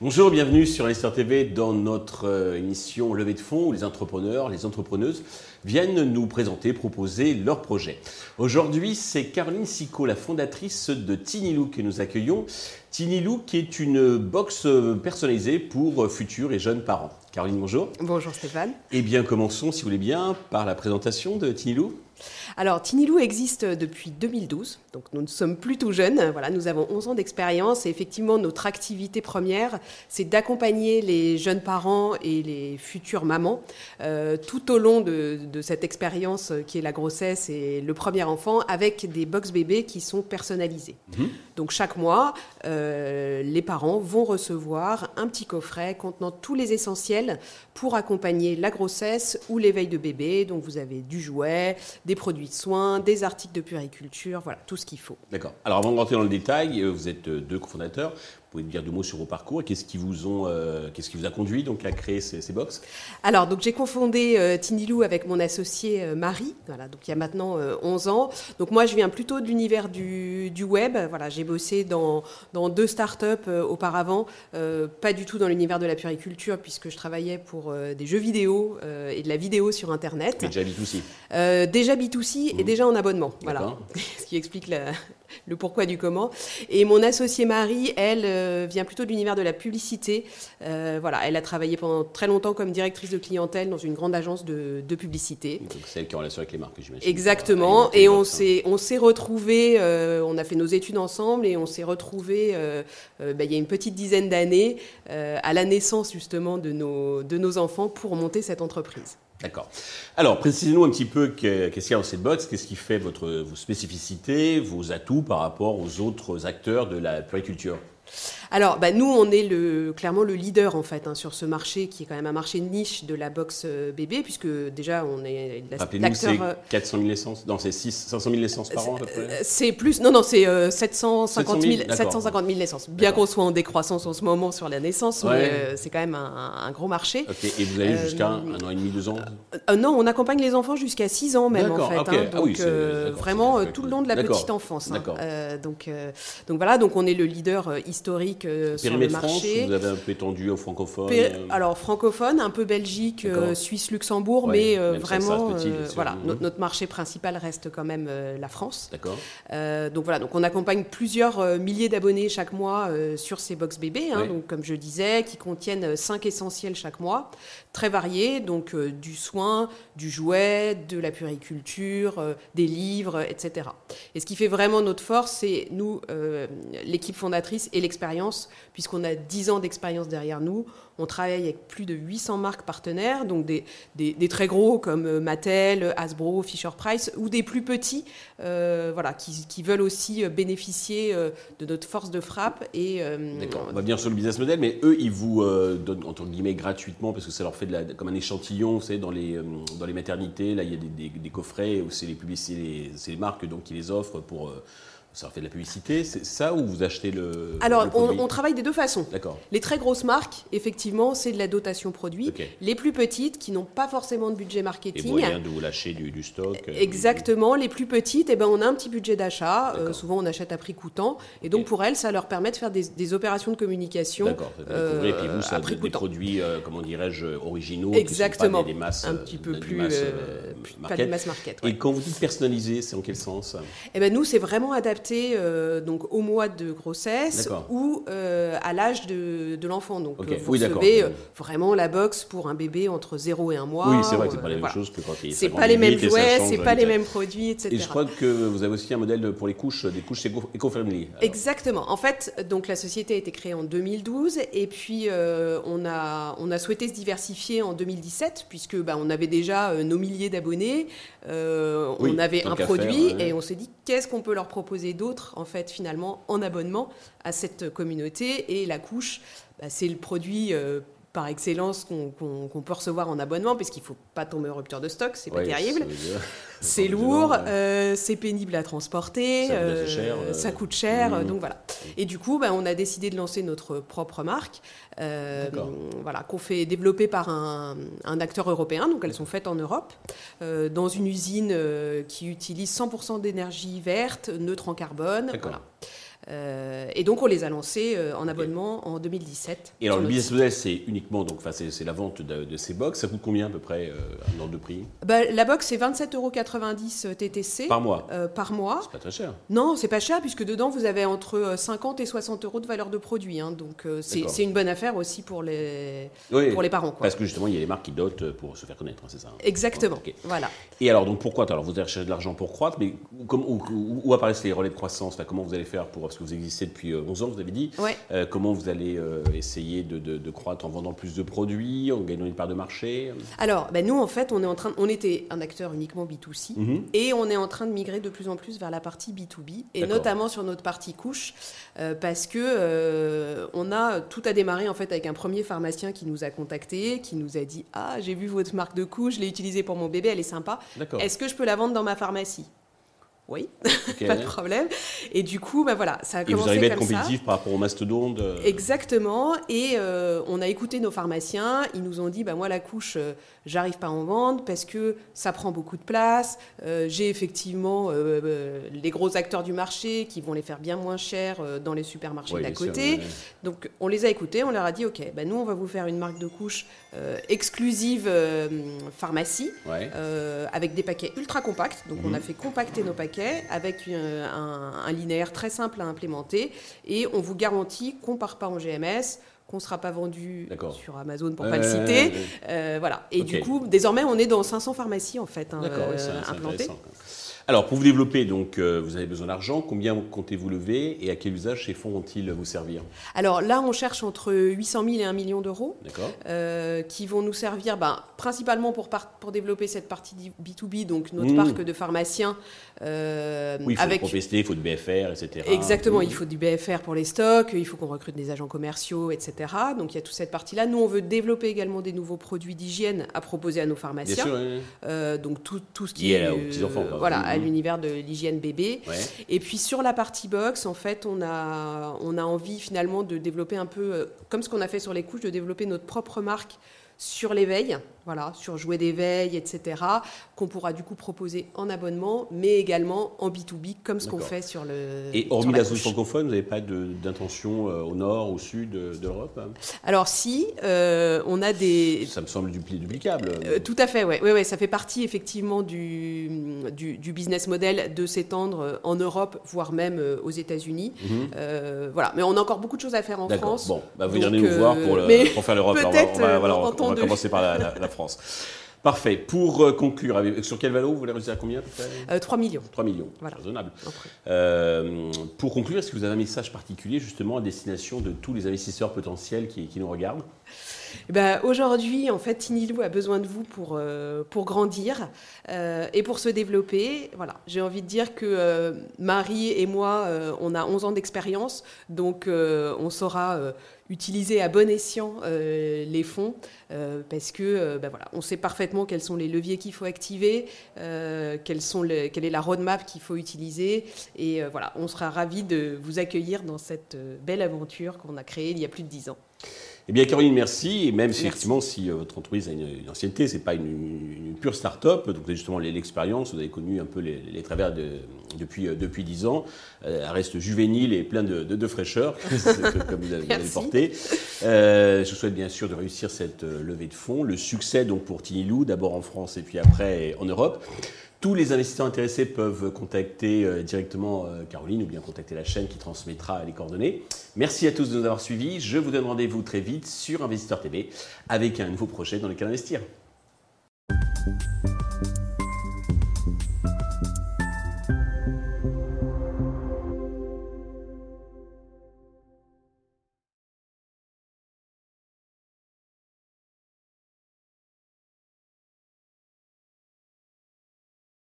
Bonjour, bienvenue sur Investor TV dans notre euh, émission Levée de fonds où les entrepreneurs, les entrepreneuses viennent nous présenter, proposer leurs projets. Aujourd'hui, c'est Caroline Sicot, la fondatrice de Tinilou que nous accueillons. Tinilou qui est une box euh, personnalisée pour euh, futurs et jeunes parents. Caroline, bonjour. Bonjour Stéphane. Eh bien, commençons, si vous voulez bien, par la présentation de Tinilou. Alors, Tinilou existe depuis 2012, donc nous ne sommes plus tout jeunes. Voilà, nous avons 11 ans d'expérience et effectivement, notre activité première, c'est d'accompagner les jeunes parents et les futures mamans euh, tout au long de, cette expérience qui est la grossesse et le premier enfant avec des box bébés qui sont personnalisés. Mhm. Donc, chaque mois, euh, les parents vont recevoir un petit coffret contenant tous les essentiels pour accompagner la grossesse ou l'éveil de bébé. Donc, vous avez du jouet, des produits de soins, des articles de puriculture, voilà, tout ce qu'il faut. D'accord. Alors avant de rentrer dans le détail, euh, vous êtes euh, deux cofondateurs pouvez nous dire deux mots sur vos parcours qu'est-ce qui vous ont, euh, qu'est-ce qui vous a conduit donc à créer ces, ces box? Alors donc j'ai confondé euh, Tinilou avec mon associé euh, Marie, voilà donc il y a maintenant 11 ans. Donc moi je viens plutôt de l'univers du, du, web, voilà j'ai bossé dans, dans deux startups auparavant, pas du tout dans l'univers de la puriculture puisque je travaillais pour des jeux vidéo et de la vidéo sur internet. Mais déjà B2C. déjà B2C et déjà en abonnement, voilà, ce qui explique la, le pourquoi du comment. Et mon associée Marie, elle, euh, vient plutôt de l'univers de la publicité. Euh, voilà, elle a travaillé pendant très longtemps comme directrice de clientèle dans une grande agence de, publicité. Donc celle qui est en relation avec les marques, j'imagine. Exactement. Et on s'est, on s'est retrouvés, euh, on a fait nos études ensemble et on s'est retrouvés bah, il y a une petite dizaine d'années à la naissance justement de nos, de nos enfants pour monter cette entreprise. D'accord. Alors, précisez-nous un petit peu qu'est-ce qu'il y a dans cette box, qu'est-ce qui fait votre, vos spécificités, vos atouts par rapport aux autres acteurs de la puriculture alors, bah, nous, on est le, clairement le leader en fait hein, sur ce marché qui est quand même un marché de niche de la boxe euh, bébé, puisque déjà on est l'acteur. c'est 400 000 essences, non, c'est 500 000 essences par an à peu près. Euh, c'est plus, non, non, c'est 750 000, 750 000 naissances. Bien qu'on soit en décroissance en ce moment sur la naissance, mais euh, c'est quand même un, gros marché. Et vous allez jusqu'à un, an et demi, deux ans Non, on accompagne les enfants jusqu'à 6 ans même en fait. Hein, ah donc vraiment tout le long de la petite enfance. Hein. donc, donc voilà, donc on est le leader historique sur le marché. vous avez un peu étendu au francophone euh Alors francophone, un peu Belgique, euh, Suisse, Luxembourg, mais euh, vraiment, voilà, notre, marché principal reste quand même la France. D'accord. donc voilà, donc on accompagne plusieurs milliers d'abonnés chaque mois sur ces box bébés, hein, donc comme je disais, qui contiennent cinq essentiels chaque mois, très variés, donc du soin, du jouet, de la puriculture, des livres, etc. Et ce qui fait vraiment notre force, c'est nous, l'équipe fondatrice et l'expérience puisqu'on a 10 ans d'expérience derrière nous. On travaille avec plus de 800 marques partenaires, donc des, très gros comme euh, Mattel, Hasbro, Fisher-Price, ou des plus petits euh, voilà, qui, veulent aussi euh, bénéficier de notre force de frappe. Et, D'accord, on va venir sur le business model, mais eux, ils vous donnent, entre guillemets, gratuitement, parce que ça leur fait comme un échantillon, vous savez, dans les, dans les maternités, là, il y a des, des coffrets où c'est les publicités, c'est les marques donc, qui les offrent pour ça fait de la publicité, c'est ça ou vous achetez le. Alors, on, travaille des deux façons. D'accord. Les très grosses marques, effectivement, c'est de la dotation produit. Les plus petites, qui n'ont pas forcément de budget marketing. Et moyen de vous lâcher du, stock. Euh, Exactement. Les plus petites, eh ben, on a un petit budget d'achat. Euh, souvent, on achète à prix coûtant. Et donc, pour elles, ça leur permet de faire des, opérations de communication. D'accord. Euh, et puis vous, ça des, des produits, comment dirais-je, originaux. Exactement. Qui sont pas des, masses, un petit peu plus. pas des masses market. Et quand vous dites personnalisé, c'est en quel sens? Eh ben, nous, c'est vraiment adapté euh, donc au mois de grossesse ou euh, à l'âge de, l'enfant. Donc euh, vous recevez vraiment la box pour un bébé entre 0 et 1 mois. Oui, c'est vrai que c'est pas les mêmes choses que quand il C'est pas les mêmes jouets, c'est pas les mêmes produits, etc. Et je crois que vous avez aussi un modèle pour les couches, des couches éco-friendly. Exactement. En fait, donc la société a été créée en 2012 et puis on, a, on a souhaité se diversifier en 2017 puisque bah, on avait déjà nos milliers d'abonnés, on avait un produit et on s'est dit qu'est-ce qu'on peut leur proposer d'autres, en fait, finalement, en abonnement à cette communauté. Et la couche, bah, c'est le produit euh, par excellence qu'on peut recevoir en abonnement, parce qu'il ne faut pas tomber en rupture de stock, c'est pas terrible. C'est lourd, euh, c'est pénible à transporter, ça coûte cher, mmh. donc voilà. Et du coup, bah, on a décidé de lancer notre propre marque, voilà, qu'on fait développer par un, un, acteur européen, donc elles sont faites en Europe, dans une usine qui utilise 100% d'énergie verte, neutre en carbone. Voilà. Euh, et donc on les a lancés euh, en abonnement en 2017. Et alors le business model c'est uniquement donc c'est la vente de, ces box. Ça coûte combien à peu près euh, un ordre de prix? Bah, La box c'est 27,90 euros TTC par mois. par mois. C'est pas très cher. Non, c'est pas cher puisque dedans vous avez entre 50 et 60 euros de valeur de produit. Hein. donc c'est une bonne affaire aussi pour les pour les parents. Quoi. Parce que justement il y a les marques qui dotent pour se faire connaître, hein, c'est ça. Hein? Exactement. Voilà. Et alors donc pourquoi alors vous allez chercher de l'argent pour croître, mais où, où, apparaissent les relais de croissance Comment vous allez faire pour parce que vous existez depuis 11 euh, ans, vous avez dit. Euh, comment vous allez euh, essayer de, croître en vendant plus de produits, en gagnant une part de marché? Alors, ben nous, en fait, on, est en train, on était un acteur uniquement B2C mhm. et on est en train de migrer de plus en plus vers la partie B2B et notamment sur notre partie couche parce que on a tout a démarré en fait avec un premier pharmacien qui nous a contacté, qui nous a dit Ah, j'ai vu votre marque de couche, je l'ai utilisée pour mon bébé, elle est sympa. Est-ce que je peux la vendre dans ma pharmacie? Oui, pas de problème. Et du coup, bah voilà, ça a commencé Et vous arrivez à être compétitif par rapport au mastodonte Exactement. Et euh, on a écouté nos pharmaciens. Ils nous ont dit, bah moi la couche, euh, j'arrive pas à en vendre parce que ça prend beaucoup de place. Euh, j'ai effectivement les gros acteurs du marché qui vont les faire bien moins cher dans les supermarchés d'à côté. Donc on les a écoutés. On leur a dit, ok, bah nous on va vous faire une marque de couche exclusive pharmacie avec des paquets ultra compacts. Donc on a mhm. fait compacter nos paquets avec euh, un, linéaire très simple à implémenter et on vous garantit qu'on ne part pas en GMS qu'on ne sera pas vendu sur Amazon pour ne pas le citer. Euh, voilà. Et du coup, désormais, on est dans 500 pharmacies en fait hein, euh, implantées. Alors, pour vous développer, donc, euh, vous avez besoin d'argent. Combien comptez-vous lever et à quel usage ces fonds vont-ils vous servir? Alors là, on cherche entre 800 000 et 1 million d'euros euh, qui vont nous servir ben, principalement pour, pour développer cette partie B2B, donc notre mmh. parc de pharmaciens. Euh, oui, il faut avec... il faut du BFR, etc. Exactement, mmh. il faut du BFR pour les stocks, il faut qu'on recrute des agents commerciaux, etc. Donc il y a toute cette partie-là. Nous, on veut développer également des nouveaux produits d'hygiène à proposer à nos pharmaciens. Bien sûr, donc tout, tout ce qui, est... aux enfants. Voilà, à l'univers de l'hygiène bébé. Et puis sur la partie box, en fait, on a, on a envie finalement de développer un peu, euh, comme ce qu'on a fait sur les couches, de développer notre propre marque sur l'éveil, voilà, sur jouets d'éveil, etc., qu'on pourra du coup proposer en abonnement, mais également en B2B, comme ce qu'on fait sur le. Et hormis la, zone francophone, vous n'avez pas d'intention euh, au nord, au sud de, l'Europe hein? Alors si, euh, on a des. Ça me semble duplicable. Euh, tout à fait, oui. Ouais, ouais, ça fait partie effectivement du, du, business model de s'étendre en Europe, voire même aux États-Unis. Mhm. voilà, mais on a encore beaucoup de choses à faire en France. Bon, bah, vous venez nous voir pour, pour faire l'Europe. Peut-être. On, va, commencer par la France. Parfait. Pour euh, conclure, sur quel valo vous voulez réussir à combien 3 euh, millions. 3 millions, voilà. raisonnable. Euh, pour conclure, est-ce que vous avez un message particulier justement à destination de tous les investisseurs potentiels qui, nous regardent? Eh ben, Aujourd'hui, en fait, Tinilou a besoin de vous pour, pour grandir et pour se développer. Voilà. J'ai envie de dire que Marie et moi, on a 11 ans d'expérience, donc on saura utiliser à bon escient euh, les fonds euh, parce que euh, bah on sait parfaitement quels sont les leviers qu'il faut activer, quelle est la roadmap qu'il faut utiliser et voilà, on sera ravis de vous accueillir dans cette belle aventure qu'on a créée il y a plus de dix ans. Eh bien, Caroline, merci. Et même si, effectivement, si euh, votre entreprise a une, ancienneté, ce n'est pas une, pure start-up, donc vous avez justement l'expérience, vous avez connu un peu les, travers depuis, euh, depuis 10 ans. Euh, elle reste juvénile et plein de, fraîcheur, comme vous l'avez porté. je vous souhaite bien sûr de réussir cette levée de fonds. Le succès donc pour Tinilou, d'abord en France et puis après en Europe. Tous les investisseurs intéressés peuvent contacter euh, directement euh, Caroline ou bien contacter la chaîne qui transmettra les coordonnées. Merci à tous de nous avoir suivis. Je vous donne rendez-vous très vite sur Investisseur TV avec un nouveau projet dans lequel investir.